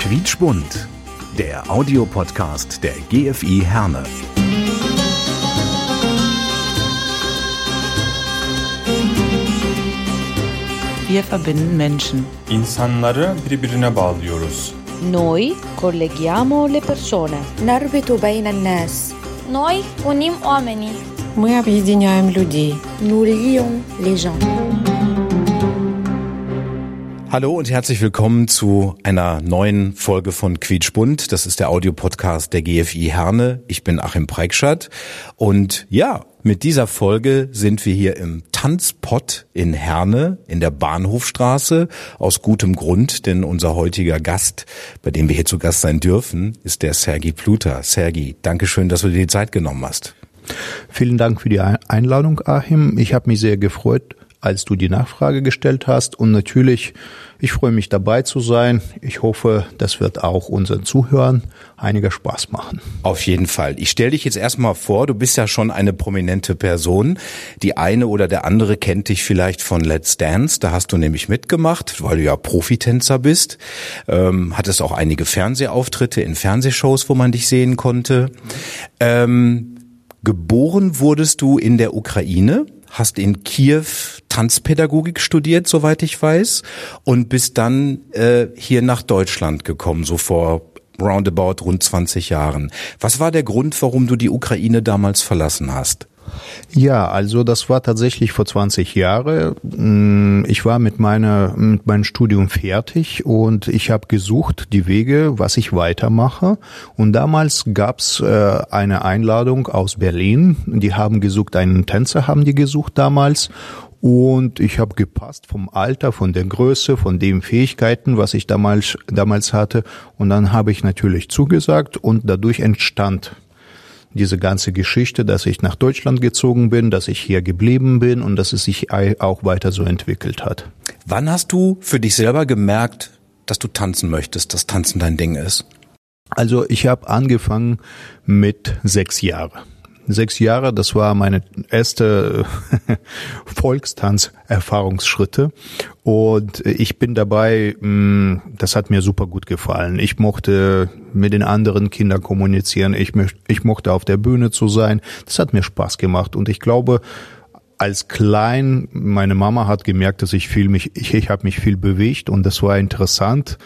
Quietschbunt, der Audiopodcast der GFI Herne. Wir verbinden Menschen. İnsanları birbirine bağlıyoruz. Noi colleghiamo le persone. نربط بين الناس Noi unim oamenii. Мы объединяем людей. nous lions les gens Hallo und herzlich willkommen zu einer neuen Folge von Quietschbunt. Das ist der Audiopodcast der GFI Herne. Ich bin Achim Preikschat und ja, mit dieser Folge sind wir hier im Tanzpott in Herne in der Bahnhofstraße aus gutem Grund, denn unser heutiger Gast, bei dem wir hier zu Gast sein dürfen, ist der Sergi Pluter. Sergi, danke schön, dass du dir die Zeit genommen hast. Vielen Dank für die Einladung, Achim. Ich habe mich sehr gefreut, als du die Nachfrage gestellt hast. Und natürlich, ich freue mich dabei zu sein. Ich hoffe, das wird auch unseren Zuhörern einiger Spaß machen. Auf jeden Fall. Ich stelle dich jetzt erstmal vor, du bist ja schon eine prominente Person. Die eine oder der andere kennt dich vielleicht von Let's Dance. Da hast du nämlich mitgemacht, weil du ja Profitänzer bist. Ähm, hattest auch einige Fernsehauftritte in Fernsehshows, wo man dich sehen konnte. Ähm, geboren wurdest du in der Ukraine hast in Kiew Tanzpädagogik studiert, soweit ich weiß, und bist dann äh, hier nach Deutschland gekommen, so vor roundabout rund 20 Jahren. Was war der Grund, warum du die Ukraine damals verlassen hast? Ja, also das war tatsächlich vor 20 Jahren. Ich war mit meiner mit meinem Studium fertig und ich habe gesucht die Wege, was ich weitermache. Und damals gab's äh, eine Einladung aus Berlin. Die haben gesucht, einen Tänzer haben die gesucht damals. Und ich habe gepasst vom Alter, von der Größe, von den Fähigkeiten, was ich damals damals hatte. Und dann habe ich natürlich zugesagt und dadurch entstand diese ganze Geschichte, dass ich nach Deutschland gezogen bin, dass ich hier geblieben bin und dass es sich auch weiter so entwickelt hat. Wann hast du für dich selber gemerkt, dass du tanzen möchtest, dass Tanzen dein Ding ist? Also ich habe angefangen mit sechs Jahren. Sechs Jahre, das war meine erste Volkstanz-Erfahrungsschritte. Und ich bin dabei, das hat mir super gut gefallen. Ich mochte mit den anderen Kindern kommunizieren. Ich, ich mochte auf der Bühne zu sein. Das hat mir Spaß gemacht. Und ich glaube, als klein, meine Mama hat gemerkt, dass ich viel mich, ich, ich habe mich viel bewegt und das war interessant.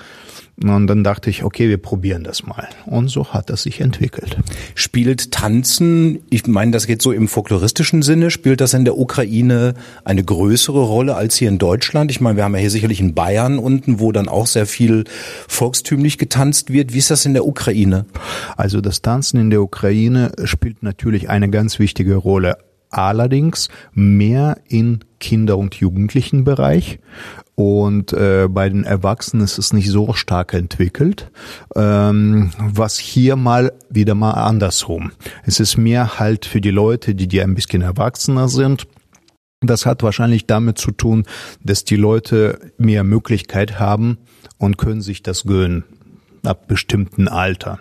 Und dann dachte ich, okay, wir probieren das mal. Und so hat das sich entwickelt. Spielt Tanzen, ich meine, das geht so im folkloristischen Sinne, spielt das in der Ukraine eine größere Rolle als hier in Deutschland? Ich meine, wir haben ja hier sicherlich in Bayern unten, wo dann auch sehr viel volkstümlich getanzt wird. Wie ist das in der Ukraine? Also das Tanzen in der Ukraine spielt natürlich eine ganz wichtige Rolle allerdings mehr in Kinder- und Jugendlichenbereich. Und äh, bei den Erwachsenen ist es nicht so stark entwickelt. Ähm, was hier mal wieder mal andersrum. Es ist mehr halt für die Leute, die, die ein bisschen erwachsener sind. Das hat wahrscheinlich damit zu tun, dass die Leute mehr Möglichkeit haben und können sich das gönnen ab bestimmten Alter.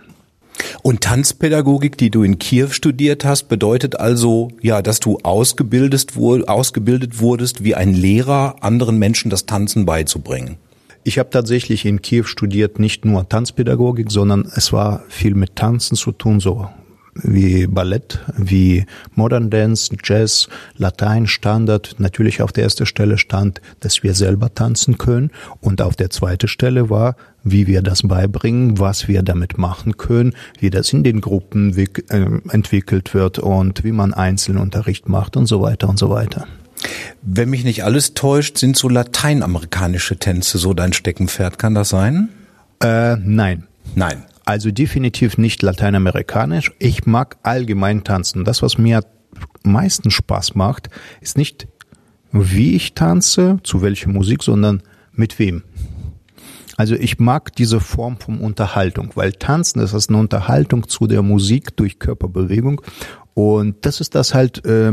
Und Tanzpädagogik, die du in Kiew studiert hast, bedeutet also, ja, dass du ausgebildet, ausgebildet wurdest, wie ein Lehrer anderen Menschen das Tanzen beizubringen. Ich habe tatsächlich in Kiew studiert nicht nur Tanzpädagogik, sondern es war viel mit Tanzen zu tun, so wie Ballett, wie Modern Dance, Jazz, Latein, Standard. Natürlich auf der ersten Stelle stand, dass wir selber tanzen können und auf der zweiten Stelle war, wie wir das beibringen, was wir damit machen können, wie das in den Gruppen entwickelt wird und wie man Einzelunterricht macht und so weiter und so weiter. Wenn mich nicht alles täuscht, sind so lateinamerikanische Tänze so dein Steckenpferd, kann das sein? Äh, nein. Nein. Also definitiv nicht lateinamerikanisch. Ich mag allgemein tanzen. Das, was mir meisten Spaß macht, ist nicht, wie ich tanze, zu welcher Musik, sondern mit wem. Also ich mag diese Form von Unterhaltung, weil Tanzen das ist eine Unterhaltung zu der Musik durch Körperbewegung und das ist das halt, äh,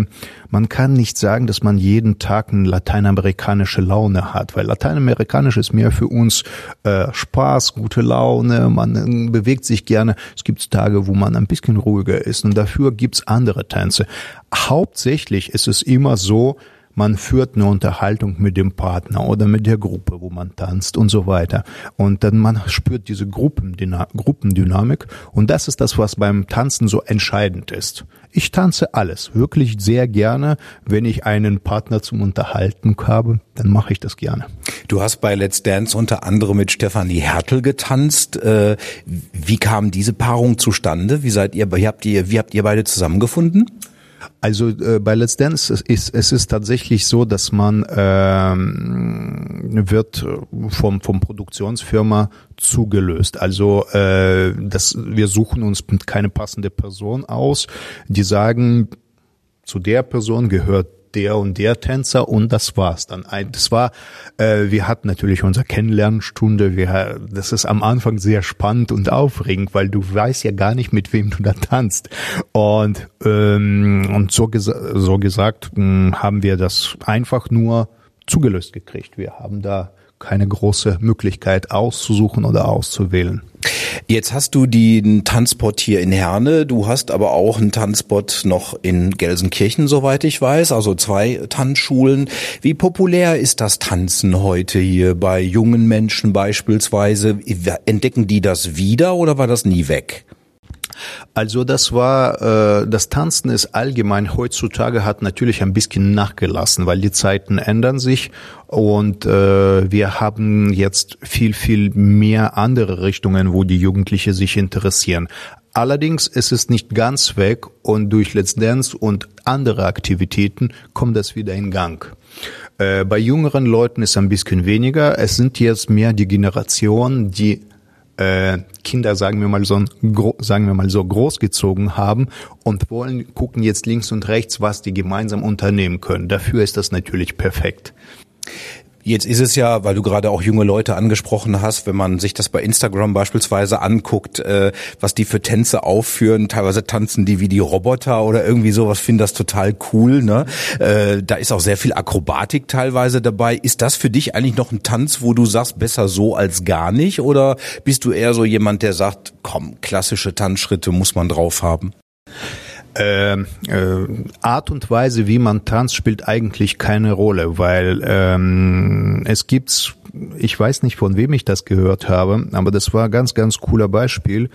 man kann nicht sagen, dass man jeden Tag eine lateinamerikanische Laune hat, weil lateinamerikanisch ist mehr für uns äh, Spaß, gute Laune, man äh, bewegt sich gerne. Es gibt Tage, wo man ein bisschen ruhiger ist und dafür gibt's andere Tänze. Hauptsächlich ist es immer so, man führt eine Unterhaltung mit dem Partner oder mit der Gruppe, wo man tanzt und so weiter. Und dann man spürt diese Gruppendynamik, Gruppendynamik und das ist das, was beim Tanzen so entscheidend ist. Ich tanze alles, wirklich sehr gerne. Wenn ich einen Partner zum Unterhalten habe, dann mache ich das gerne. Du hast bei Let's Dance unter anderem mit Stefanie Hertel getanzt. Äh, wie kam diese Paarung zustande? Wie seid ihr, wie habt ihr, wie habt ihr beide zusammengefunden? Also äh, bei Let's Dance ist es ist tatsächlich so, dass man ähm, wird vom vom Produktionsfirma zugelöst. Also äh, das wir suchen uns keine passende Person aus. Die sagen zu der Person gehört der und der Tänzer und das war's dann. Das war, äh, wir hatten natürlich unsere Kennenlernstunde. Wir, das ist am Anfang sehr spannend und aufregend, weil du weißt ja gar nicht, mit wem du da tanzt. Und ähm, und so, gesa so gesagt mh, hm, haben wir das einfach nur zugelöst gekriegt. Wir haben da keine große Möglichkeit auszusuchen oder auszuwählen. Jetzt hast du den Tanzpot hier in Herne, du hast aber auch einen Tanzpot noch in Gelsenkirchen, soweit ich weiß, also zwei Tanzschulen. Wie populär ist das Tanzen heute hier bei jungen Menschen beispielsweise? Entdecken die das wieder oder war das nie weg? Also das war, äh, das Tanzen ist allgemein heutzutage hat natürlich ein bisschen nachgelassen, weil die Zeiten ändern sich und äh, wir haben jetzt viel, viel mehr andere Richtungen, wo die Jugendliche sich interessieren. Allerdings ist es nicht ganz weg und durch Let's Dance und andere Aktivitäten kommt das wieder in Gang. Äh, bei jüngeren Leuten ist ein bisschen weniger. Es sind jetzt mehr die Generationen, die äh, Kinder, sagen wir mal so, sagen wir mal so großgezogen haben und wollen gucken jetzt links und rechts, was die gemeinsam unternehmen können. Dafür ist das natürlich perfekt. Jetzt ist es ja, weil du gerade auch junge Leute angesprochen hast, wenn man sich das bei Instagram beispielsweise anguckt, äh, was die für Tänze aufführen, teilweise tanzen die wie die Roboter oder irgendwie sowas, finde das total cool. Ne? Äh, da ist auch sehr viel Akrobatik teilweise dabei. Ist das für dich eigentlich noch ein Tanz, wo du sagst, besser so als gar nicht? Oder bist du eher so jemand, der sagt, komm, klassische Tanzschritte muss man drauf haben? Äh, äh, Art und Weise, wie man tanzt, spielt eigentlich keine Rolle, weil ähm, es gibt, ich weiß nicht, von wem ich das gehört habe, aber das war ganz, ganz cooler Beispiel.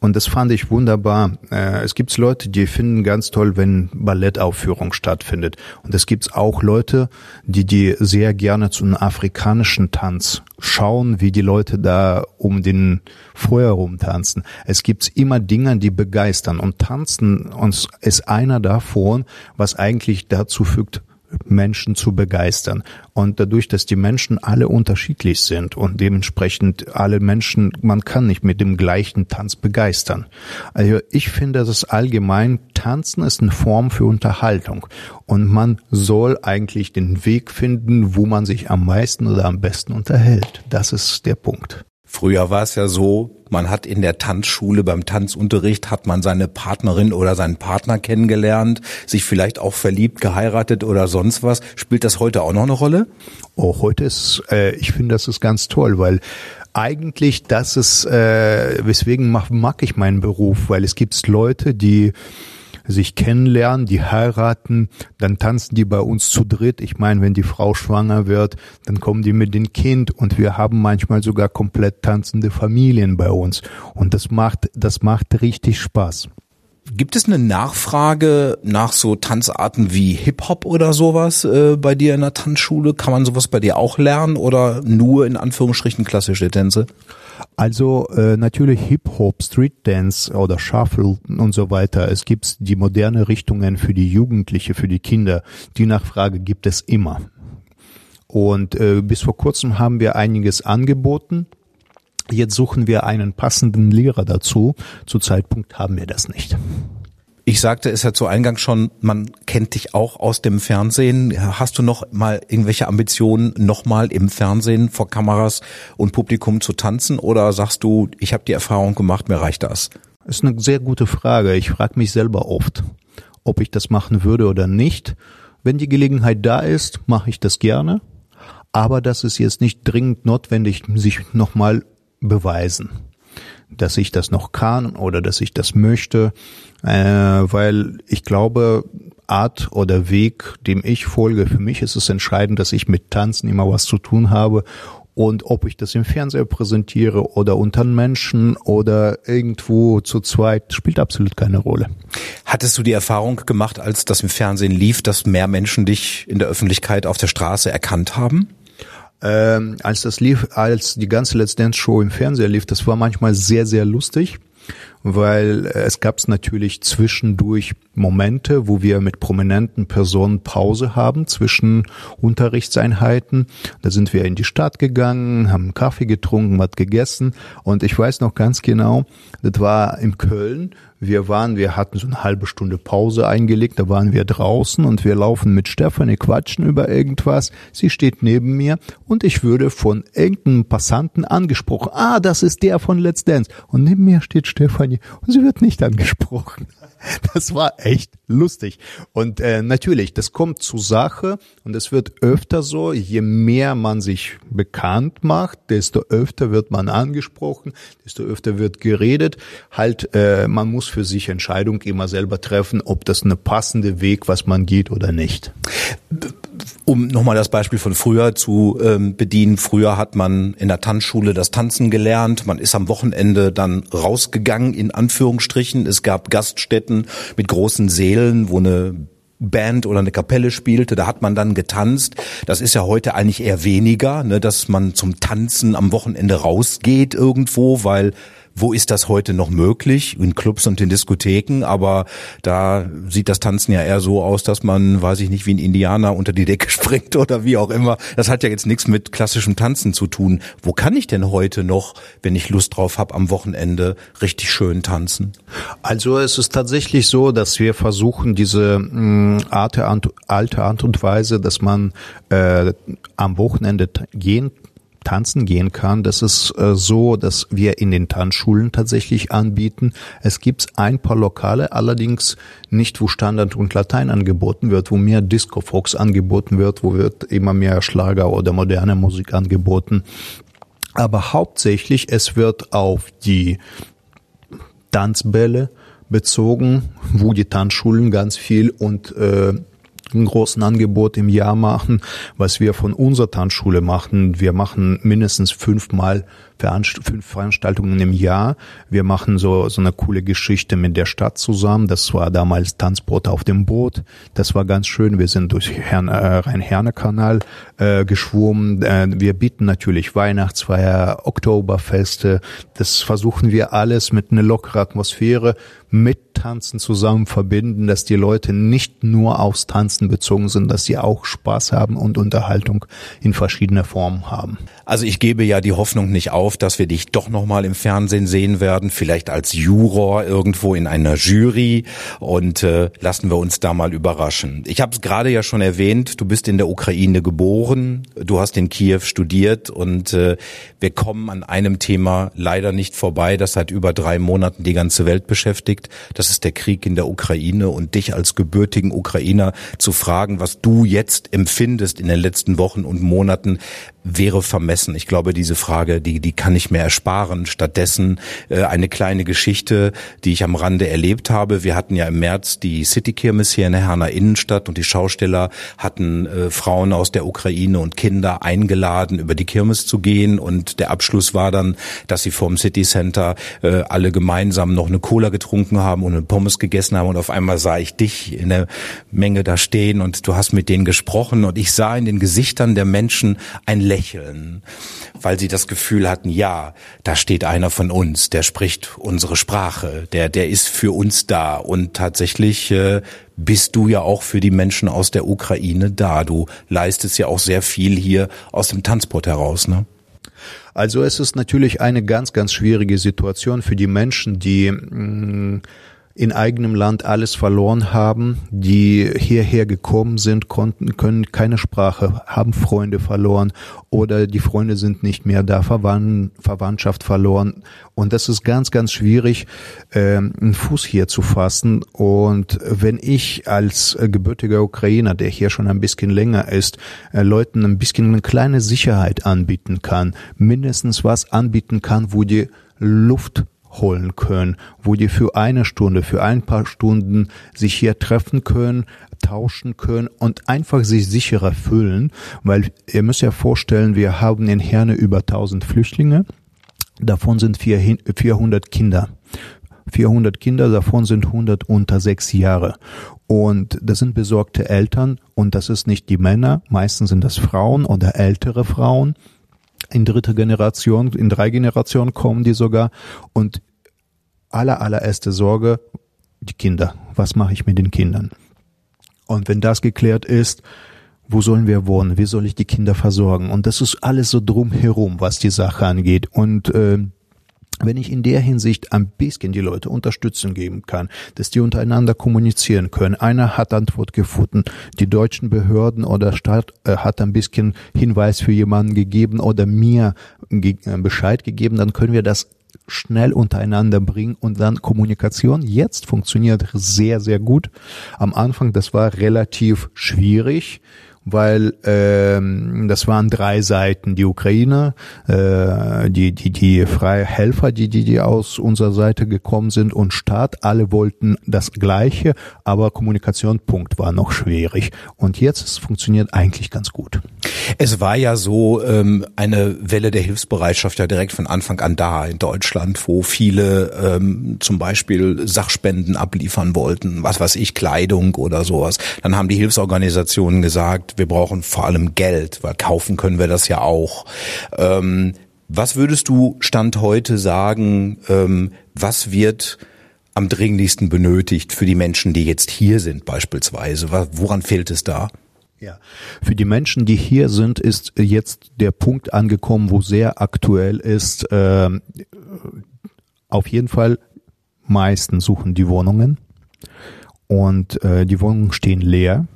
Und das fand ich wunderbar. Äh, es gibt Leute, die finden ganz toll, wenn Ballettaufführung stattfindet. Und es gibt auch Leute, die die sehr gerne zu einem afrikanischen Tanz schauen, wie die Leute da um den Feuer rumtanzen. Es gibt immer Dinge, die begeistern. Und Tanzen uns ist einer davon, was eigentlich dazu fügt, Menschen zu begeistern. Und dadurch, dass die Menschen alle unterschiedlich sind und dementsprechend alle Menschen, man kann nicht mit dem gleichen Tanz begeistern. Also ich finde, dass allgemein Tanzen ist eine Form für Unterhaltung und man soll eigentlich den Weg finden, wo man sich am meisten oder am besten unterhält. Das ist der Punkt. Früher war es ja so, man hat in der Tanzschule beim Tanzunterricht hat man seine Partnerin oder seinen Partner kennengelernt, sich vielleicht auch verliebt, geheiratet oder sonst was. Spielt das heute auch noch eine Rolle? Oh, heute ist, äh, ich finde, das ist ganz toll, weil eigentlich das ist, äh, weswegen mag, mag ich meinen Beruf, weil es gibt Leute, die sich kennenlernen, die heiraten, dann tanzen die bei uns zu dritt. Ich meine, wenn die Frau schwanger wird, dann kommen die mit dem Kind und wir haben manchmal sogar komplett tanzende Familien bei uns. Und das macht, das macht richtig Spaß. Gibt es eine Nachfrage nach so Tanzarten wie Hip-Hop oder sowas äh, bei dir in der Tanzschule? Kann man sowas bei dir auch lernen oder nur in Anführungsstrichen klassische Tänze? Also äh, natürlich Hip-Hop, Street Dance oder Shuffle und so weiter. Es gibt die moderne Richtungen für die Jugendliche, für die Kinder. Die Nachfrage gibt es immer. Und äh, bis vor kurzem haben wir einiges angeboten. Jetzt suchen wir einen passenden Lehrer dazu. Zu Zeitpunkt haben wir das nicht. Ich sagte es ja zu Eingang schon, man kennt dich auch aus dem Fernsehen. Hast du noch mal irgendwelche Ambitionen, noch mal im Fernsehen vor Kameras und Publikum zu tanzen? Oder sagst du, ich habe die Erfahrung gemacht, mir reicht das? Das ist eine sehr gute Frage. Ich frage mich selber oft, ob ich das machen würde oder nicht. Wenn die Gelegenheit da ist, mache ich das gerne. Aber das ist jetzt nicht dringend notwendig, sich nochmal beweisen. dass ich das noch kann oder dass ich das möchte, äh, weil ich glaube, Art oder Weg, dem ich folge, für mich ist es entscheidend, dass ich mit Tanzen immer was zu tun habe und ob ich das im Fernseher präsentiere oder unter Menschen oder irgendwo zu zweit, spielt absolut keine Rolle. Hattest du die Erfahrung gemacht, als das im Fernsehen lief, dass mehr Menschen dich in der Öffentlichkeit auf der Straße erkannt haben? Ähm, als das lief, als die ganze Let's Dance Show im Fernseher lief, das war manchmal sehr, sehr lustig weil es gab es natürlich zwischendurch Momente, wo wir mit prominenten Personen Pause haben zwischen Unterrichtseinheiten. Da sind wir in die Stadt gegangen, haben Kaffee getrunken, was gegessen und ich weiß noch ganz genau, das war in Köln. Wir waren, wir hatten so eine halbe Stunde Pause eingelegt, da waren wir draußen und wir laufen mit Stefanie, quatschen über irgendwas. Sie steht neben mir und ich würde von irgendeinem Passanten angesprochen. Ah, das ist der von Let's Dance. Und neben mir steht Stefanie und sie wird nicht angesprochen. Das war echt lustig. Und äh, natürlich, das kommt zur Sache und es wird öfter so, je mehr man sich bekannt macht, desto öfter wird man angesprochen, desto öfter wird geredet. Halt, äh, man muss für sich Entscheidung immer selber treffen, ob das eine passende Weg, was man geht oder nicht um nochmal das Beispiel von früher zu ähm, bedienen. Früher hat man in der Tanzschule das Tanzen gelernt. Man ist am Wochenende dann rausgegangen, in Anführungsstrichen. Es gab Gaststätten mit großen Sälen, wo eine Band oder eine Kapelle spielte, da hat man dann getanzt. Das ist ja heute eigentlich eher weniger, ne, dass man zum Tanzen am Wochenende rausgeht irgendwo, weil wo ist das heute noch möglich? In Clubs und in Diskotheken, aber da sieht das Tanzen ja eher so aus, dass man, weiß ich nicht, wie ein Indianer unter die Decke springt oder wie auch immer. Das hat ja jetzt nichts mit klassischem Tanzen zu tun. Wo kann ich denn heute noch, wenn ich Lust drauf habe, am Wochenende richtig schön tanzen? Also es ist tatsächlich so, dass wir versuchen, diese mh, Art, alte Art und Weise, dass man äh, am Wochenende gehen tanzen gehen kann. Das ist äh, so, dass wir in den Tanzschulen tatsächlich anbieten. Es gibt ein paar Lokale, allerdings nicht, wo Standard und Latein angeboten wird, wo mehr Disco Fox angeboten wird, wo wird immer mehr Schlager oder moderne Musik angeboten. Aber hauptsächlich es wird auf die Tanzbälle bezogen, wo die Tanzschulen ganz viel und äh, einen großen Angebot im Jahr machen, was wir von unserer Tanzschule machen. Wir machen mindestens fünfmal fünf Veranstaltungen im Jahr. Wir machen so, so eine coole Geschichte mit der Stadt zusammen. Das war damals Tanzbrot auf dem Boot. Das war ganz schön. Wir sind durch Hern, äh, Rhein-Herne-Kanal äh, geschwommen. Äh, wir bieten natürlich Weihnachtsfeier, Oktoberfeste. Das versuchen wir alles mit einer lockeren Atmosphäre mit Tanzen zusammen verbinden, dass die Leute nicht nur aufs Tanzen bezogen sind, dass sie auch Spaß haben und Unterhaltung in verschiedener Formen haben. Also ich gebe ja die Hoffnung nicht auf, dass wir dich doch nochmal im Fernsehen sehen werden, vielleicht als Juror irgendwo in einer Jury und äh, lassen wir uns da mal überraschen. Ich habe es gerade ja schon erwähnt, du bist in der Ukraine geboren, du hast in Kiew studiert und äh, wir kommen an einem Thema leider nicht vorbei, das seit über drei Monaten die ganze Welt beschäftigt beschäftigt. Das ist der Krieg in der Ukraine und dich als gebürtigen Ukrainer zu fragen, was du jetzt empfindest in den letzten Wochen und Monaten, wäre vermessen. Ich glaube, diese Frage, die, die kann ich mir ersparen. Stattdessen äh, eine kleine Geschichte, die ich am Rande erlebt habe. Wir hatten ja im März die City Kirmes hier in der Herner Innenstadt und die Schausteller hatten äh, Frauen aus der Ukraine und Kinder eingeladen, über die Kirmes zu gehen und der Abschluss war dann, dass sie vom City Center äh, alle gemeinsam noch eine Cola getrunken haben und eine Pommes gegessen haben und auf einmal sah ich dich in der Menge da stehen und du hast mit denen gesprochen und ich sah in den Gesichtern der Menschen ein Lächeln, weil sie das Gefühl hatten, ja, da steht einer von uns, der spricht unsere Sprache, der, der ist für uns da und tatsächlich äh, bist du ja auch für die Menschen aus der Ukraine da. Du leistest ja auch sehr viel hier aus dem Tanzport heraus, ne? Also es ist natürlich eine ganz, ganz schwierige Situation für die Menschen, die mh, mm, in eigenem Land alles verloren haben, die hierher gekommen sind, konnten, können keine Sprache, haben Freunde verloren oder die Freunde sind nicht mehr da, Verwandtschaft verloren. Und das ist ganz, ganz schwierig, äh, einen Fuß hier zu fassen. Und wenn ich als äh, gebürtiger Ukrainer, der hier schon ein bisschen länger ist, äh, Leuten ein bisschen eine kleine Sicherheit anbieten kann, mindestens was anbieten kann, wo die Luft holen können, wo die für eine Stunde, für ein paar Stunden sich hier treffen können, tauschen können und einfach sich sicherer fühlen, weil ihr müsst ja vorstellen, wir haben in Herne über 1000 Flüchtlinge, davon sind 400 Kinder. 400 Kinder, davon sind 100 unter sechs Jahre. Und das sind besorgte Eltern und das ist nicht die Männer, meistens sind das Frauen oder ältere Frauen. In dritter Generation, in drei Generationen kommen die sogar und aller, allererste Sorge, die Kinder. Was mache ich mit den Kindern? Und wenn das geklärt ist, wo sollen wir wohnen? Wie soll ich die Kinder versorgen? Und das ist alles so drumherum, was die Sache angeht. Und äh, wenn ich in der Hinsicht ein bisschen die Leute Unterstützung geben kann, dass die untereinander kommunizieren können. Einer hat Antwort gefunden, die deutschen Behörden oder Staat äh, hat ein bisschen Hinweis für jemanden gegeben oder mir ge äh, Bescheid gegeben, dann können wir das schnell untereinander bringen und dann Kommunikation jetzt funktioniert sehr, sehr gut. Am Anfang, das war relativ schwierig weil ähm, das waren drei Seiten. Die Ukraine, äh, die die die freie Helfer, die die die aus unserer Seite gekommen sind und Staat. Alle wollten das Gleiche, aber Kommunikationspunkt war noch schwierig. Und jetzt es funktioniert eigentlich ganz gut. Es war ja so ähm, eine Welle der Hilfsbereitschaft ja direkt von Anfang an da in Deutschland, wo viele ähm, zum Beispiel Sachspenden abliefern wollten, was weiß ich, Kleidung oder sowas. Dann haben die Hilfsorganisationen gesagt, wir brauchen vor allem Geld, weil kaufen können wir das ja auch. Ähm, was würdest du Stand heute sagen, ähm, was wird am dringlichsten benötigt für die Menschen, die jetzt hier sind beispielsweise? Woran fehlt es da? Ja, für die Menschen, die hier sind, ist jetzt der Punkt angekommen, wo sehr aktuell ist. Äh, auf jeden Fall, meisten suchen die Wohnungen und äh, die Wohnungen stehen leer.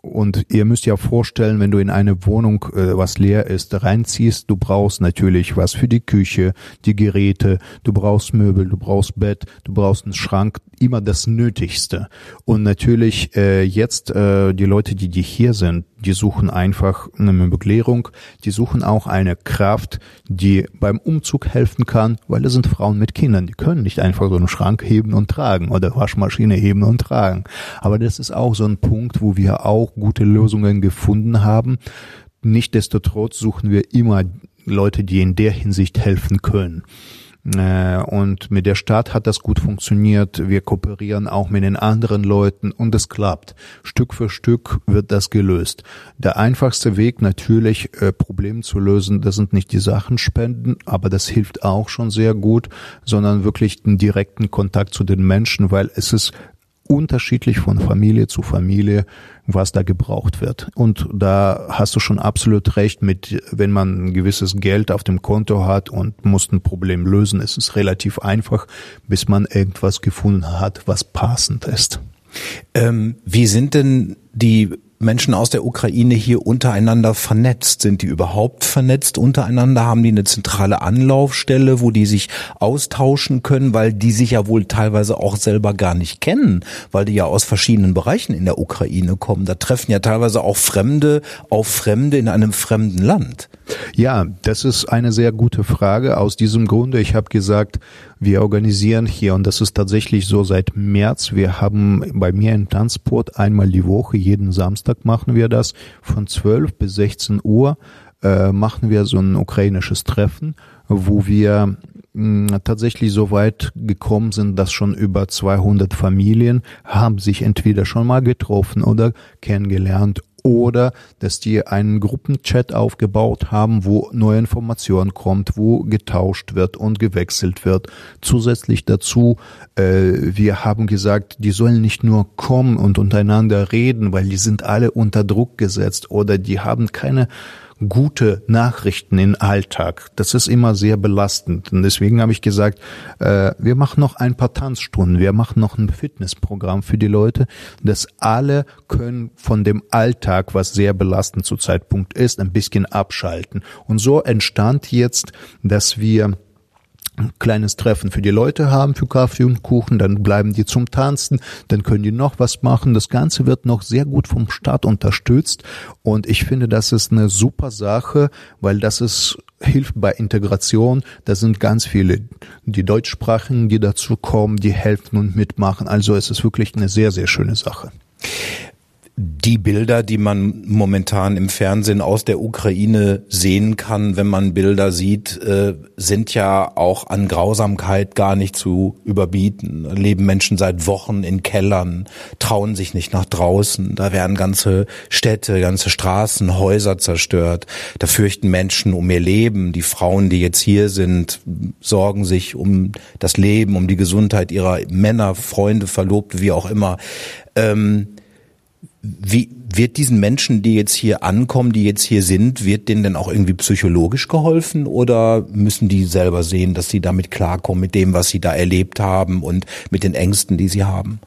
Und ihr müsst ja vorstellen, wenn du in eine Wohnung, äh, was leer ist, reinziehst, du brauchst natürlich was für die Küche, die Geräte, du brauchst Möbel, du brauchst Bett, du brauchst einen Schrank, immer das Nötigste. Und natürlich äh, jetzt äh, die Leute, die, die hier sind, die suchen einfach eine Möblierung, die suchen auch eine Kraft, die beim Umzug helfen kann, weil es sind Frauen mit Kindern, die können nicht einfach so einen Schrank heben und tragen oder Waschmaschine heben und tragen. Aber das ist auch so ein Punkt, wo wir auch gute Lösungen gefunden haben. Nichtsdestotrotz suchen wir immer Leute, die in der Hinsicht helfen können. Äh, und mit der Stadt hat das gut funktioniert. Wir kooperieren auch mit den anderen Leuten und es klappt. Stück für Stück wird das gelöst. Der einfachste Weg natürlich, äh, Probleme zu lösen, das sind nicht die Sachen spenden, aber das hilft auch schon sehr gut, sondern wirklich den direkten Kontakt zu den Menschen, weil es ist unterschiedlich von Familie zu Familie, was da gebraucht wird. Und da hast du schon absolut recht mit, wenn man ein gewisses Geld auf dem Konto hat und muss ein Problem lösen, ist es relativ einfach, bis man irgendwas gefunden hat, was passend ist. Ähm, wie sind denn die Menschen aus der Ukraine hier untereinander vernetzt? Sind die überhaupt vernetzt untereinander? Haben die eine zentrale Anlaufstelle, wo die sich austauschen können, weil die sich ja wohl teilweise auch selber gar nicht kennen, weil die ja aus verschiedenen Bereichen in der Ukraine kommen. Da treffen ja teilweise auch Fremde auf Fremde in einem fremden Land. Ja, das ist eine sehr gute Frage. Aus diesem Grunde, ich habe gesagt, wir organisieren hier, und das ist tatsächlich so seit März, wir haben bei mir in Tanzport einmal die Woche, jeden Samstag machen wir das, von 12 bis 16 Uhr äh, machen wir so ein ukrainisches Treffen, wo wir mh, hm, tatsächlich so weit gekommen sind, dass schon über 200 Familien haben sich entweder schon mal getroffen oder kennengelernt oder dass die einen Gruppenchat aufgebaut haben, wo neue Informationen kommt, wo getauscht wird und gewechselt wird. Zusätzlich dazu, äh, wir haben gesagt, die sollen nicht nur kommen und untereinander reden, weil die sind alle unter Druck gesetzt oder die haben keine gute Nachrichten im Alltag. Das ist immer sehr belastend. Und deswegen habe ich gesagt, äh, wir machen noch ein paar Tanzstunden, wir machen noch ein Fitnessprogramm für die Leute, dass alle können von dem Alltag, was sehr belastend zu Zeitpunkt ist, ein bisschen abschalten. Und so entstand jetzt, dass wir ein kleines Treffen für die Leute haben, für Kaffee und Kuchen, dann bleiben die zum Tanzen, dann können die noch was machen. Das Ganze wird noch sehr gut vom Staat unterstützt und ich finde, das ist eine super Sache, weil das ist hilft bei Integration. Da sind ganz viele, die Deutschsprachigen, die dazu kommen, die helfen und mitmachen. Also es ist wirklich eine sehr, sehr schöne Sache die Bilder, die man momentan im Fernsehen aus der Ukraine sehen kann, wenn man Bilder sieht, äh, sind ja auch an Grausamkeit gar nicht zu überbieten. Leben Menschen seit Wochen in Kellern, trauen sich nicht nach draußen. Da werden ganze Städte, ganze Straßen, Häuser zerstört. Da fürchten Menschen um ihr Leben. Die Frauen, die jetzt hier sind, sorgen sich um das Leben, um die Gesundheit ihrer Männer, Freunde, Verlobte, wie auch immer. Ähm, wie wird diesen Menschen, die jetzt hier ankommen, die jetzt hier sind, wird denen denn auch irgendwie psychologisch geholfen oder müssen die selber sehen, dass sie damit klarkommen mit dem, was sie da erlebt haben und mit den Ängsten, die sie haben?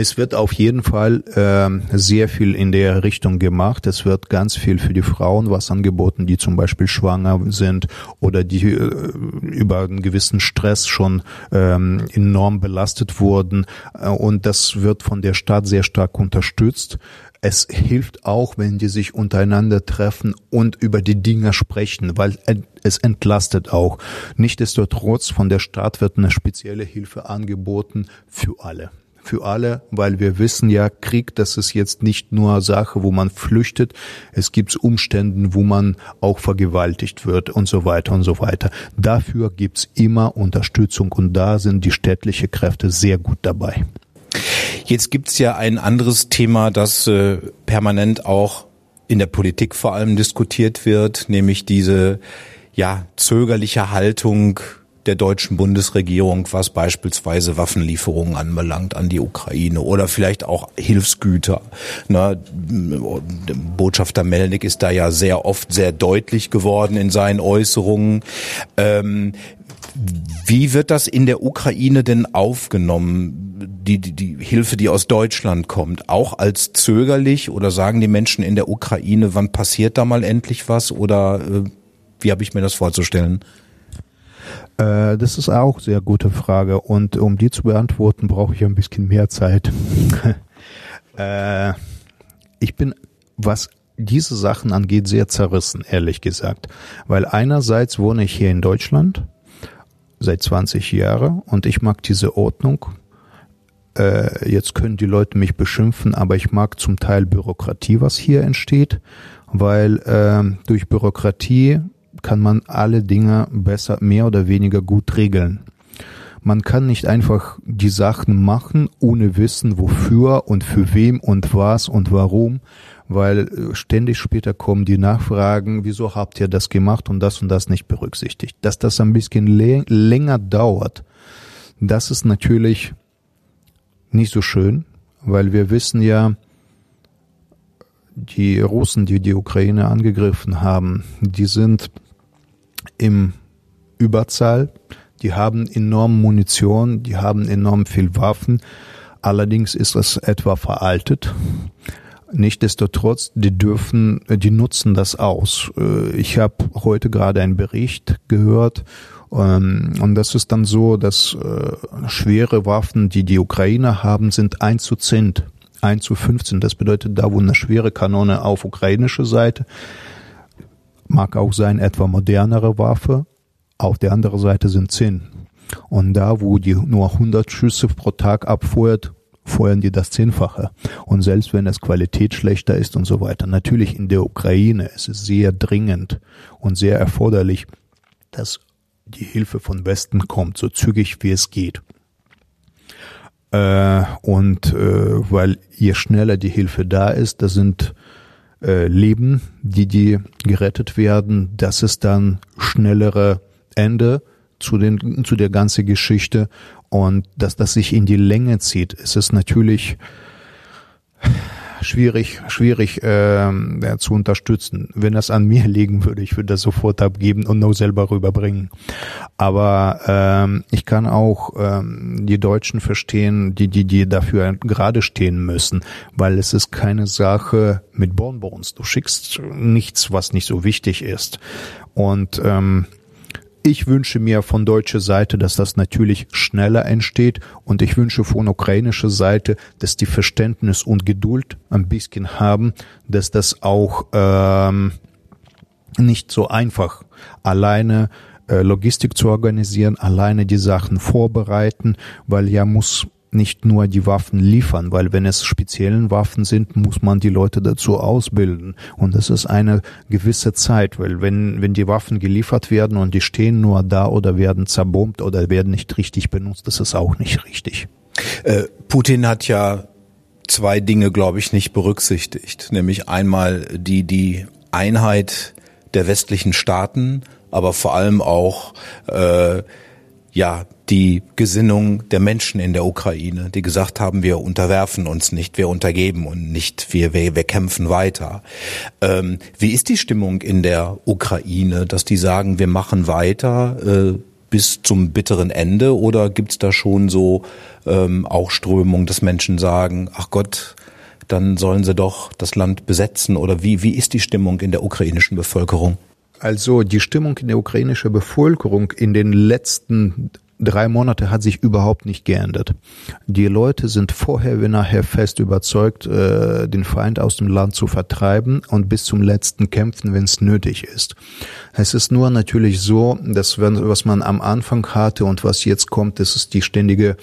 Es wird auf jeden Fall äh, sehr viel in der Richtung gemacht. Es wird ganz viel für die Frauen was angeboten, die zum Beispiel schwanger sind oder die äh, über einen gewissen Stress schon ähm, enorm belastet wurden. Äh, und das wird von der Stadt sehr stark unterstützt. Es hilft auch, wenn die sich untereinander treffen und über die Dinge sprechen, weil es entlastet auch. Nichtsdestotrotz von der Stadt wird eine spezielle Hilfe angeboten für alle für alle, weil wir wissen ja, Krieg, das ist jetzt nicht nur Sache, wo man flüchtet, es gibt Umstände, wo man auch vergewaltigt wird und so weiter und so weiter. Dafür gibt's immer Unterstützung und da sind die städtliche Kräfte sehr gut dabei. Jetzt gibt's ja ein anderes Thema, das äh, permanent auch in der Politik vor allem diskutiert wird, nämlich diese ja zögerliche Haltung der deutschen Bundesregierung, was beispielsweise Waffenlieferungen anbelangt an die Ukraine oder vielleicht auch Hilfsgüter. Na, Botschafter Melnik ist da ja sehr oft sehr deutlich geworden in seinen Äußerungen. Ähm, wie wird das in der Ukraine denn aufgenommen, die, die, die Hilfe, die aus Deutschland kommt? Auch als zögerlich oder sagen die Menschen in der Ukraine, wann passiert da mal endlich was? Oder äh, wie habe ich mir das vorzustellen? Äh, das ist auch sehr gute Frage und um die zu beantworten, brauche ich ein bisschen mehr Zeit. äh, ich bin, was diese Sachen angeht, sehr zerrissen, ehrlich gesagt. Weil einerseits wohne ich hier in Deutschland seit 20 Jahren und ich mag diese Ordnung. Äh, jetzt können die Leute mich beschimpfen, aber ich mag zum Teil Bürokratie, was hier entsteht, weil äh, durch Bürokratie kann man alle Dinge besser, mehr oder weniger gut regeln. Man kann nicht einfach die Sachen machen, ohne wissen, wofür und für wem und was und warum, weil äh, ständig später kommen die Nachfragen, wieso habt ihr das gemacht und das und das nicht berücksichtigt. Dass das ein bisschen länger dauert, das ist natürlich nicht so schön, weil wir wissen ja, die Russen, die die Ukraine angegriffen haben, die sind im Überzahl, die haben enorm Munition, die haben enorm viel Waffen. Allerdings ist es etwa veraltet. Nichtsdestotrotz, die dürfen, die nutzen das aus. Äh, ich habe heute gerade einen Bericht gehört ähm, und das ist dann so, dass äh, schwere Waffen, die die Ukrainer haben, sind 1 zu 10, 1 zu 15. Das bedeutet, da wo eine schwere Kanone auf ukrainischer Seite mag auch sein etwa modernere Waffe, auf der anderen Seite sind zehn. Und da, wo die nur 100 Schüsse pro Tag abfeuert, feuern die das Zehnfache. Und selbst wenn es Qualität schlechter ist und so weiter. Natürlich in der Ukraine ist es sehr dringend und sehr erforderlich, dass die Hilfe von Westen kommt, so zügig wie es geht. Äh, und äh, weil je schneller die Hilfe da ist, da sind äh, Leben, die die gerettet werden, das ist dann schnellere Ende zu den zu der ganzen Geschichte. Und dass das sich in die Länge zieht, ist es natürlich schwierig, schwierig ja, zu unterstützen. Wenn das an mir liegen würde, ich würde das sofort abgeben und noch selber rüberbringen. Aber ähm, ich kann auch ähm, die Deutschen verstehen, die die die dafür gerade stehen müssen, weil es ist keine Sache mit Bonbons. Du schickst nichts, was nicht so wichtig ist. Und ähm, Ich wünsche mir von deutscher Seite, dass das natürlich schneller entsteht. Und ich wünsche von ukrainischer Seite, dass die Verständnis und Geduld ein bisschen haben, dass das auch ähm, nicht so einfach alleine äh, Logistik zu organisieren, alleine die Sachen vorbereiten, weil ja muss nicht nur die Waffen liefern, weil wenn es speziellen Waffen sind, muss man die Leute dazu ausbilden. Und das ist eine gewisse Zeit, weil wenn, wenn die Waffen geliefert werden und die stehen nur da oder werden zerbombt oder werden nicht richtig benutzt, das ist auch nicht richtig. Äh, Putin hat ja zwei Dinge, glaube ich, nicht berücksichtigt. Nämlich einmal die, die Einheit der westlichen Staaten, aber vor allem auch äh, ja die Gesinnung der Menschen in der Ukraine, die gesagt haben, wir unterwerfen uns nicht, wir untergeben und nicht, wir, wir, wir kämpfen weiter. Ähm, wie ist die Stimmung in der Ukraine, dass die sagen, wir machen weiter äh, bis zum bitteren Ende oder gibt's da schon so ähm, auch Strömungen, dass Menschen sagen, ach Gott, dann sollen sie doch das Land besetzen oder wie, wie ist die Stimmung in der ukrainischen Bevölkerung? Also die Stimmung in der ukrainischen Bevölkerung in den letzten drei Monate hat sich überhaupt nicht geändert. Die Leute sind vorher wie nachher fest überzeugt, äh, den Feind aus dem Land zu vertreiben und bis zum letzten kämpfen, wenn es nötig ist. Es ist nur natürlich so, dass wenn, was man am Anfang hatte und was jetzt kommt, das ist die ständige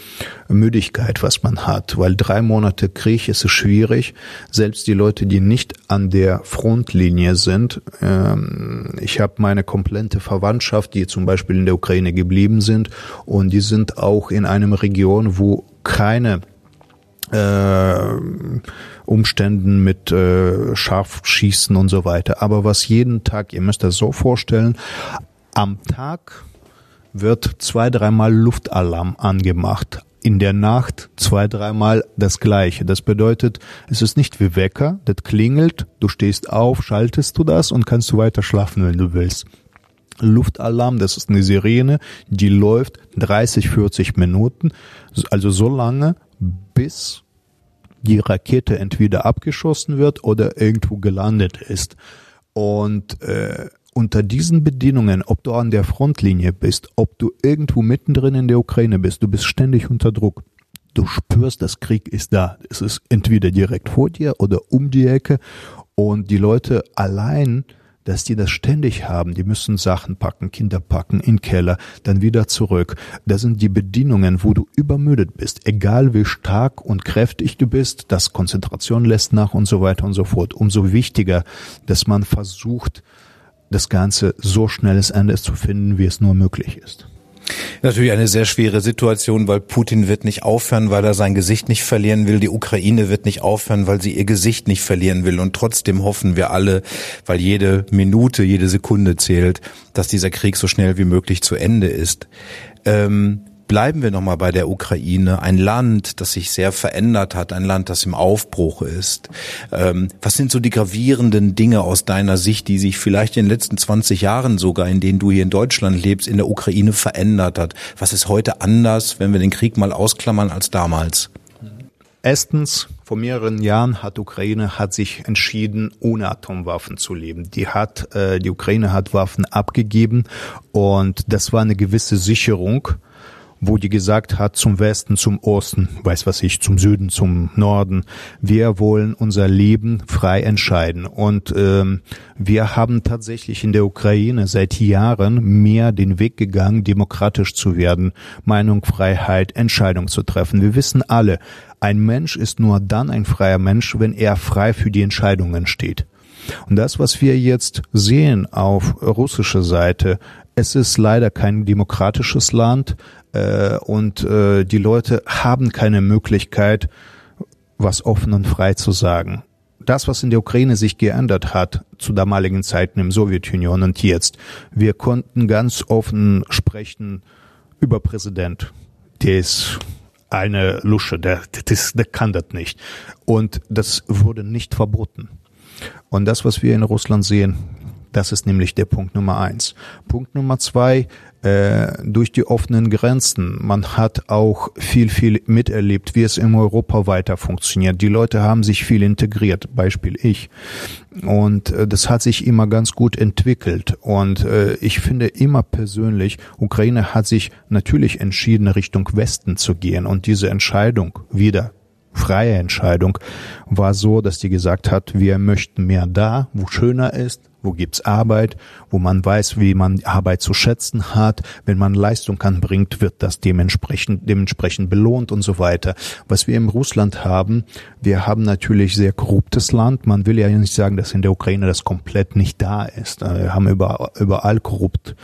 Müdigkeit, was man hat. Weil drei Monate Krieg ist es schwierig. Selbst die Leute, die nicht an der Frontlinie sind, ähm, ich habe meine komplette Verwandtschaft, die zum Beispiel in der Ukraine geblieben sind und die sind auch in einem Region, wo keine äh, Umständen mit äh, Scharfschießen und so weiter. Aber was jeden Tag, ihr müsst das so vorstellen, am Tag wird zwei, dreimal Luftalarm angemacht. In der Nacht zwei, dreimal das Gleiche. Das bedeutet, es ist nicht wie Wecker, das klingelt, du stehst auf, schaltest du das und kannst du weiter schlafen, wenn du willst. Luftalarm, das ist eine Sirene, die läuft 30, 40 Minuten, also so lange, bis die Rakete entweder abgeschossen wird oder irgendwo gelandet ist. Und äh, unter diesen Bedingungen, ob du an der Frontlinie bist, ob du irgendwo mittendrin in der Ukraine bist, du bist ständig unter Druck. Du spürst, das Krieg ist da. Es ist entweder direkt vor dir oder um die Ecke. Und die Leute allein dass die das ständig haben. Die müssen Sachen packen, Kinder packen, in Keller, dann wieder zurück. Das sind die Bedingungen, wo du übermüdet bist. Egal wie stark und kräftig du bist, das Konzentration lässt nach und so weiter und so fort. Umso wichtiger, dass man versucht, das Ganze so schnelles Ende zu finden, wie es nur möglich ist. Natürlich eine sehr schwere Situation, weil Putin wird nicht aufhören, weil er sein Gesicht nicht verlieren will. Die Ukraine wird nicht aufhören, weil sie ihr Gesicht nicht verlieren will. Und trotzdem hoffen wir alle, weil jede Minute, jede Sekunde zählt, dass dieser Krieg so schnell wie möglich zu Ende ist. Ähm, bleiben wir nochmal bei der Ukraine, ein Land, das sich sehr verändert hat, ein Land, das im Aufbruch ist. Ähm, was sind so die gravierenden Dinge aus deiner Sicht, die sich vielleicht in den letzten 20 Jahren sogar, in denen du hier in Deutschland lebst, in der Ukraine verändert hat? Was ist heute anders, wenn wir den Krieg mal ausklammern, als damals? Erstens, vor mehreren Jahren hat Ukraine hat sich entschieden, ohne Atomwaffen zu leben. Die hat, äh, die Ukraine hat Waffen abgegeben und das war eine gewisse Sicherung wo die gesagt hat, zum Westen, zum Osten, weiß was ich, zum Süden, zum Norden, wir wollen unser Leben frei entscheiden. Und ähm, wir haben tatsächlich in der Ukraine seit Jahren mehr den Weg gegangen, demokratisch zu werden, Meinungsfreiheit, Entscheidung zu treffen. Wir wissen alle, ein Mensch ist nur dann ein freier Mensch, wenn er frei für die Entscheidungen steht. Und das, was wir jetzt sehen auf russischer Seite, es ist leider kein demokratisches Land äh, und äh, die Leute haben keine Möglichkeit, was offen und frei zu sagen. Das, was in der Ukraine sich geändert hat zu damaligen Zeiten im Sowjetunion und jetzt, wir konnten ganz offen sprechen über Präsident. Der ist eine Lusche, der, der, der kann das nicht. Und das wurde nicht verboten. Und das, was wir in Russland sehen, Das ist nämlich der Punkt Nummer eins. Punkt Nummer zwei, äh, durch die offenen Grenzen. Man hat auch viel, viel miterlebt, wie es in Europa weiter funktioniert. Die Leute haben sich viel integriert, Beispiel ich. Und äh, das hat sich immer ganz gut entwickelt. Und äh, ich finde immer persönlich, Ukraine hat sich natürlich entschieden, Richtung Westen zu gehen. Und diese Entscheidung wieder freie Entscheidung war so, dass die gesagt hat, wir möchten mehr da, wo schöner ist, wo gibt's Arbeit, wo man weiß, wie man Arbeit zu schätzen hat. Wenn man Leistung anbringt, wird das dementsprechend, dementsprechend belohnt und so weiter. Was wir in Russland haben, wir haben natürlich sehr korruptes Land. Man will ja nicht sagen, dass in der Ukraine das komplett nicht da ist. Wir haben überall, überall korrupt,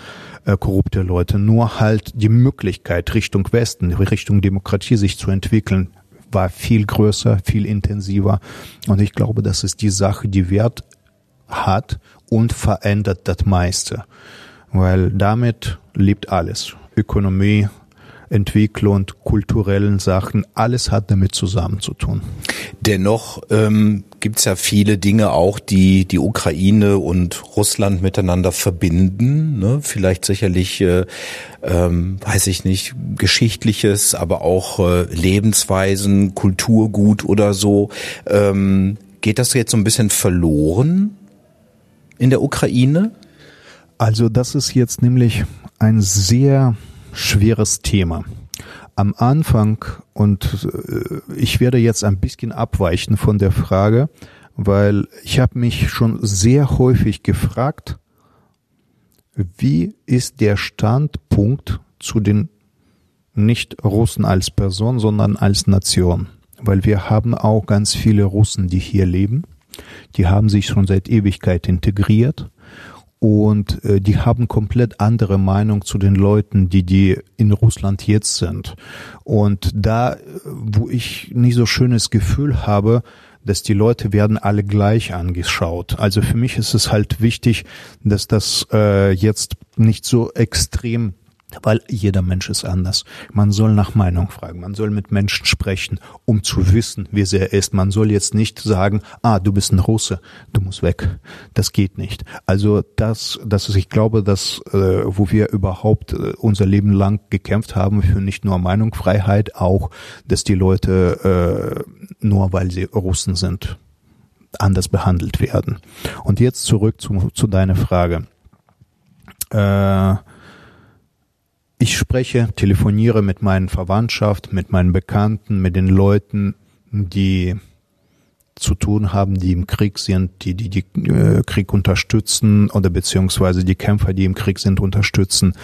äh, korrupte Leute. Nur halt die Möglichkeit, Richtung Westen, Richtung Demokratie sich zu entwickeln, war viel größer, viel intensiver. Und ich glaube, das ist die Sache, die Wert hat verändert das meiste. Weil damit lebt alles. Ökonomie, Entwicklung, kulturellen Sachen, alles hat damit zusammen zu tun. Dennoch ähm, gibt es ja viele Dinge auch, die die Ukraine und Russland miteinander verbinden. Ne? Vielleicht sicherlich, äh, ähm, weiß ich nicht, geschichtliches, aber auch äh, Lebensweisen, Kulturgut oder so. Ähm, geht das jetzt so ein bisschen verloren in der Ukraine? Also das ist jetzt nämlich ein sehr schweres Thema. Am Anfang, und äh, ich werde jetzt ein bisschen abweichen von der Frage, weil ich habe mich schon sehr häufig gefragt, wie ist der Standpunkt zu den nicht Russen als Person, sondern als Nation? Weil wir haben auch ganz viele Russen, die hier leben. Die haben sich schon seit Ewigkeit integriert und äh, die haben komplett andere Meinung zu den Leuten, die die in Russland jetzt sind. Und da, wo ich nicht so schönes Gefühl habe, dass die Leute werden alle gleich angeschaut. Also für mich ist es halt wichtig, dass das äh, jetzt nicht so extrem weil jeder Mensch ist anders. Man soll nach Meinung fragen, man soll mit Menschen sprechen, um zu wissen, wie sie er ist. Man soll jetzt nicht sagen, ah, du bist ein Russe, du musst weg. Das geht nicht. Also das, das ist, ich glaube, dass äh, wo wir überhaupt äh, unser Leben lang gekämpft haben für nicht nur Meinungsfreiheit, auch, dass die Leute äh, nur weil sie Russen sind anders behandelt werden. Und jetzt zurück zu, zu deiner Frage. Äh, ich spreche, telefoniere mit meinen Verwandtschaft, mit meinen Bekannten, mit den Leuten, die zu tun haben, die im Krieg sind, die die, die äh, Krieg unterstützen oder beziehungsweise die Kämpfer, die im Krieg sind, unterstützen.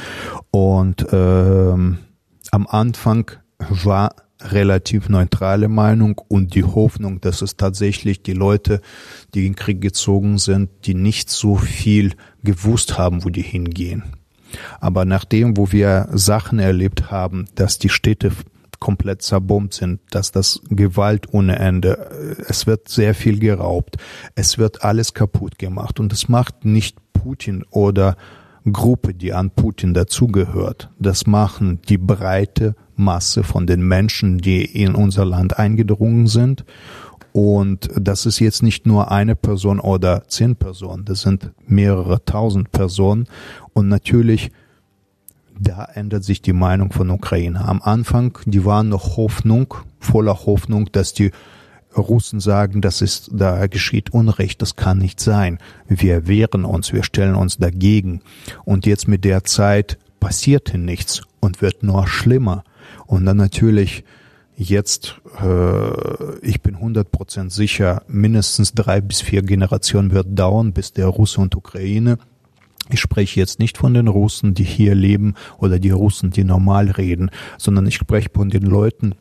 Und ähm, am Anfang war relativ neutrale Meinung und die Hoffnung, dass es tatsächlich die Leute, die in den Krieg gezogen sind, die nicht so viel gewusst haben, wo die hingehen. Aber nachdem, wo wir Sachen erlebt haben, dass die Städte komplett zerbombt sind, dass das Gewalt ohne Ende, es wird sehr viel geraubt, es wird alles kaputt gemacht und das macht nicht Putin oder Gruppe, die an Putin dazugehört. Das machen die breite Masse von den Menschen, die in unser Land eingedrungen sind und das ist jetzt nicht nur eine Person oder zehn Personen, das sind mehrere tausend Personen. Und natürlich, da ändert sich die Meinung von Ukraine. Am Anfang, die waren noch Hoffnung, voller Hoffnung, dass die Russen sagen, das ist, da geschieht Unrecht, das kann nicht sein. Wir wehren uns, wir stellen uns dagegen. Und jetzt mit der Zeit passierte nichts und wird nur schlimmer. Und dann natürlich jetzt, äh, ich bin 100% sicher, mindestens drei bis vier Generationen wird dauern, bis der Russe und Ukraine ich spreche jetzt nicht von den Russen, die hier leben oder die Russen, die normal reden, sondern ich spreche von den Leuten,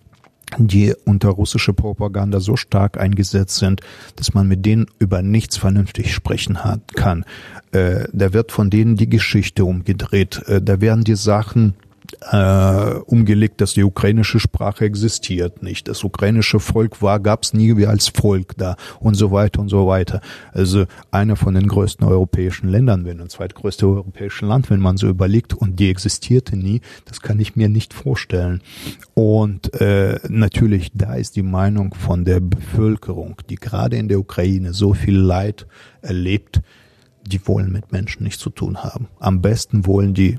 die unter russischer Propaganda so stark eingesetzt sind, dass man mit denen über nichts vernünftig sprechen hat, kann. Äh, da wird von denen die Geschichte umgedreht. Äh, da werden die Sachen äh, umgelegt, dass die ukrainische Sprache existiert nicht. Das ukrainische Volk war, gab es nie als Volk da und so weiter und so weiter. Also einer von den größten europäischen Ländern, wenn ein zweitgrößte europäische Land, wenn man so überlegt, und die existierte nie, das kann ich mir nicht vorstellen. Und äh, natürlich, da ist die Meinung von der Bevölkerung, die gerade in der Ukraine so viel Leid erlebt, die wollen mit Menschen nichts zu tun haben. Am besten wollen die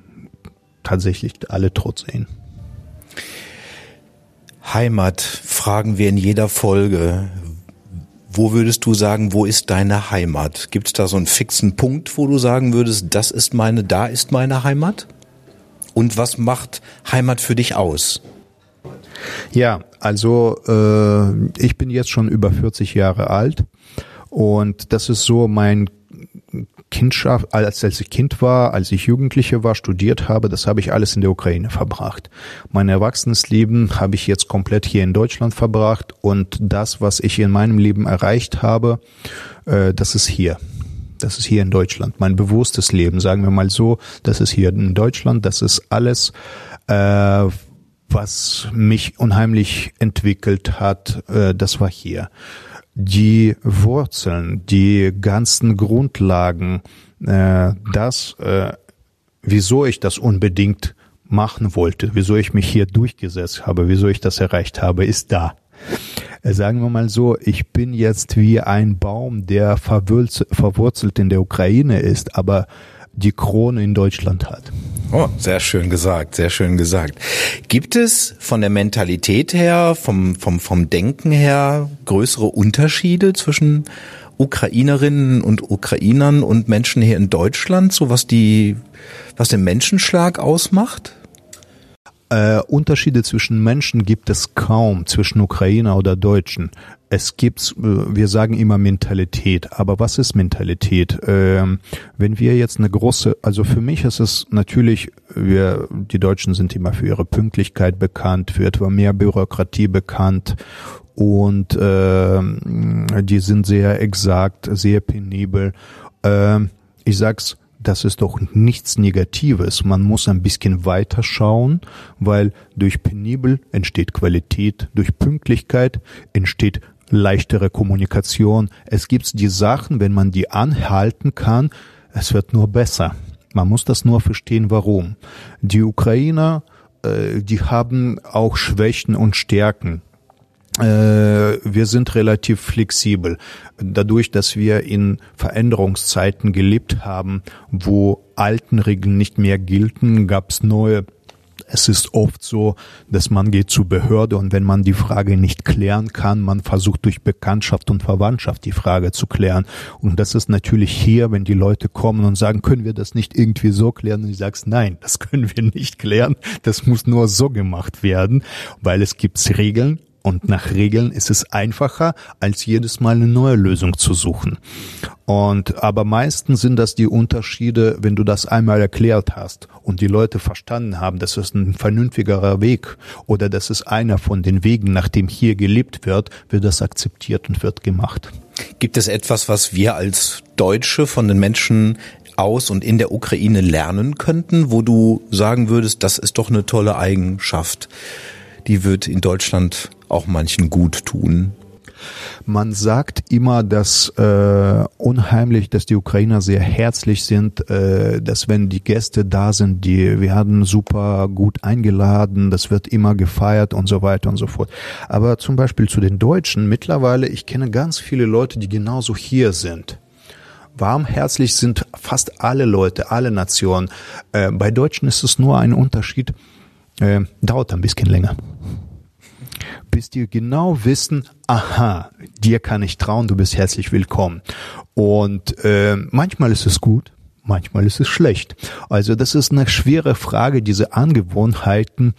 tatsächlich alle tot sehen. Heimat fragen wir in jeder Folge. Wo würdest du sagen, wo ist deine Heimat? Gibt es da so einen fixen Punkt, wo du sagen würdest, das ist meine, da ist meine Heimat? Und was macht Heimat für dich aus? Ja, also äh, ich bin jetzt schon über 40 Jahre alt und das ist so mein Kindschaft, als, als ich Kind war, als ich Jugendliche war, studiert habe, das habe ich alles in der Ukraine verbracht. Mein Erwachsenenleben habe ich jetzt komplett hier in Deutschland verbracht und das, was ich in meinem Leben erreicht habe, äh, das ist hier. Das ist hier in Deutschland. Mein bewusstes Leben, sagen wir mal so, das ist hier in Deutschland. Das ist alles, äh, was mich unheimlich entwickelt hat, äh, das war hier die Wurzeln, die ganzen Grundlagen, äh, das, äh, wieso ich das unbedingt machen wollte, wieso ich mich hier durchgesetzt habe, wieso ich das erreicht habe, ist da. Äh, sagen wir mal so, ich bin jetzt wie ein Baum, der verwurzelt in der Ukraine ist, aber die Krone in Deutschland hat. Oh, sehr schön gesagt, sehr schön gesagt. Gibt es von der Mentalität her, vom, vom, vom Denken her größere Unterschiede zwischen Ukrainerinnen und Ukrainern und Menschen hier in Deutschland, so was die, was den Menschenschlag ausmacht? Äh, Unterschiede zwischen Menschen gibt es kaum, zwischen Ukrainer oder Deutschen. Es gibt, äh, wir sagen immer Mentalität, aber was ist Mentalität? Ähm, wenn wir jetzt eine große, also für mich ist es natürlich, wir, die Deutschen sind immer für ihre Pünktlichkeit bekannt, für etwa mehr Bürokratie bekannt und äh, die sind sehr exakt, sehr penibel. Äh, ich sag's das ist doch nichts Negatives. Man muss ein bisschen weiter schauen, weil durch penibel entsteht Qualität, durch Pünktlichkeit entsteht leichtere Kommunikation. Es gibt die Sachen, wenn man die anhalten kann, es wird nur besser. Man muss das nur verstehen, warum. Die Ukrainer, äh, die haben auch Schwächen und Stärken. Äh, wir sind relativ flexibel. Dadurch, dass wir in Veränderungszeiten gelebt haben, wo alten Regeln nicht mehr gelten, gab es neue es ist oft so, dass man geht zur Behörde und wenn man die Frage nicht klären kann, man versucht durch Bekanntschaft und Verwandtschaft die Frage zu klären. Und das ist natürlich hier, wenn die Leute kommen und sagen, können wir das nicht irgendwie so klären? Und ich sagst, nein, das können wir nicht klären. Das muss nur so gemacht werden, weil es gibt Regeln und nach Regeln ist es einfacher, als jedes Mal eine neue Lösung zu suchen. Und aber meistens sind das die Unterschiede, wenn du das einmal erklärt hast und die Leute verstanden haben, dass es ein vernünftigerer Weg oder dass es einer von den Wegen, nach dem hier gelebt wird, wird das akzeptiert und wird gemacht. Gibt es etwas, was wir als Deutsche von den Menschen aus und in der Ukraine lernen könnten, wo du sagen würdest, das ist doch eine tolle Eigenschaft? die wird in Deutschland auch manchen gut tun. Man sagt immer, dass äh, unheimlich, dass die Ukrainer sehr herzlich sind, äh, dass wenn die Gäste da sind, die werden super gut eingeladen, das wird immer gefeiert und so weiter und so fort. Aber zum Beispiel zu den Deutschen mittlerweile, ich kenne ganz viele Leute, die genauso hier sind. Warmherzlich sind fast alle Leute, alle Nationen. Äh, bei Deutschen ist es nur ein Unterschied, äh, dauert ein bisschen länger. Bis die genau wissen, aha, dir kann ich trauen, du bist herzlich willkommen. Und äh, manchmal ist es gut, manchmal ist es schlecht. Also das ist eine schwere Frage, diese Angewohnheiten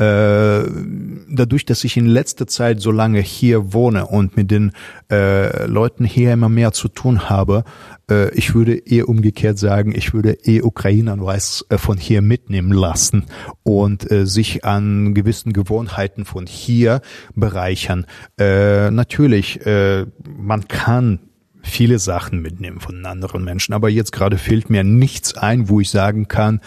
dadurch, dass ich in letzter Zeit so lange hier wohne und mit den äh, Leuten hier immer mehr zu tun habe, äh, ich würde eher umgekehrt sagen, ich würde eher Ukrainer weiß äh, von hier mitnehmen lassen und äh, sich an gewissen Gewohnheiten von hier bereichern. Äh, natürlich, äh, man kann viele Sachen mitnehmen von anderen Menschen. Aber jetzt gerade fehlt mir nichts ein, wo ich sagen kann,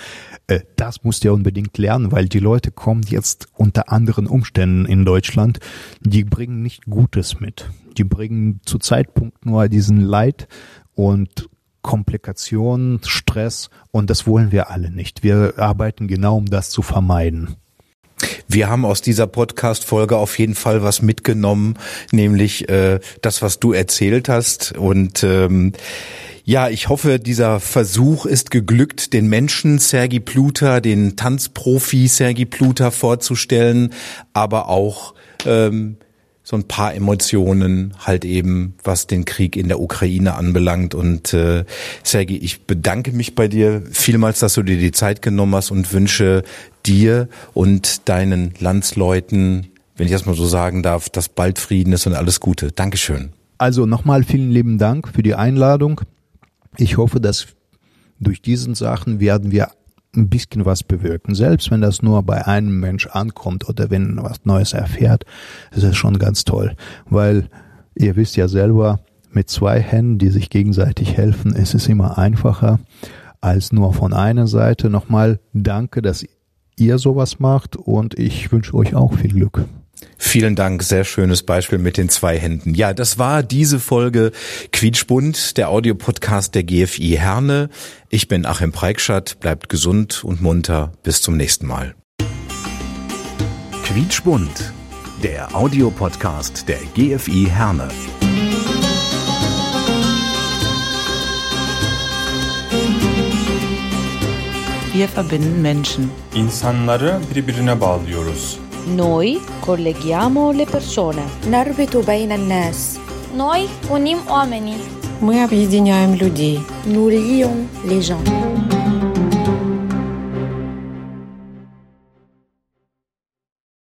äh, das musst ihr unbedingt lernen, weil die Leute kommen jetzt unter anderen Umständen in Deutschland, die bringen nicht Gutes mit. Die bringen zu Zeitpunkt nur diesen Leid und Komplikationen, Stress und das wollen wir alle nicht. Wir arbeiten genau, um das zu vermeiden. Wir haben aus dieser Podcast-Folge auf jeden Fall was mitgenommen, nämlich äh, das, was du erzählt hast. Und ähm, Ja, ich hoffe, dieser Versuch ist geglückt, den Menschen Sergi Pluter, den Tanzprofi Sergi Pluter vorzustellen, aber auch ähm, so ein paar Emotionen halt eben, was den Krieg in der Ukraine anbelangt. Und äh, Sergi, ich bedanke mich bei dir vielmals, dass du dir die Zeit genommen hast und wünsche dir und deinen Landsleuten, wenn ich das mal so sagen darf, dass bald Frieden ist und alles Gute. Dankeschön. Also nochmal vielen lieben Dank für die Einladung. Ich hoffe, dass durch diesen Sachen werden wir ein bisschen was bewirken. Selbst wenn das nur bei einem Mensch ankommt oder wenn was Neues erfährt, ist es schon ganz toll. Weil ihr wisst ja selber, mit zwei Händen, die sich gegenseitig helfen, ist es immer einfacher als nur von einer Seite. Nochmal danke, dass ihr sowas macht und ich wünsche euch auch viel Glück. Vielen Dank, sehr schönes Beispiel mit den zwei Händen. Ja, das war diese Folge Quietschbund, der Audiopodcast der GFI Herne. Ich bin Achim Preikschat, bleibt gesund und munter. Bis zum nächsten Mal. Quietschbund, der Audiopodcast der GFI Herne. Wir verbinden Menschen. İnsanları birbirine bağlıyoruz. Noi colleghiamo le persone. نربط بين الناس Noi unim oamenii. Мы объединяем людей. Nous lions les gens.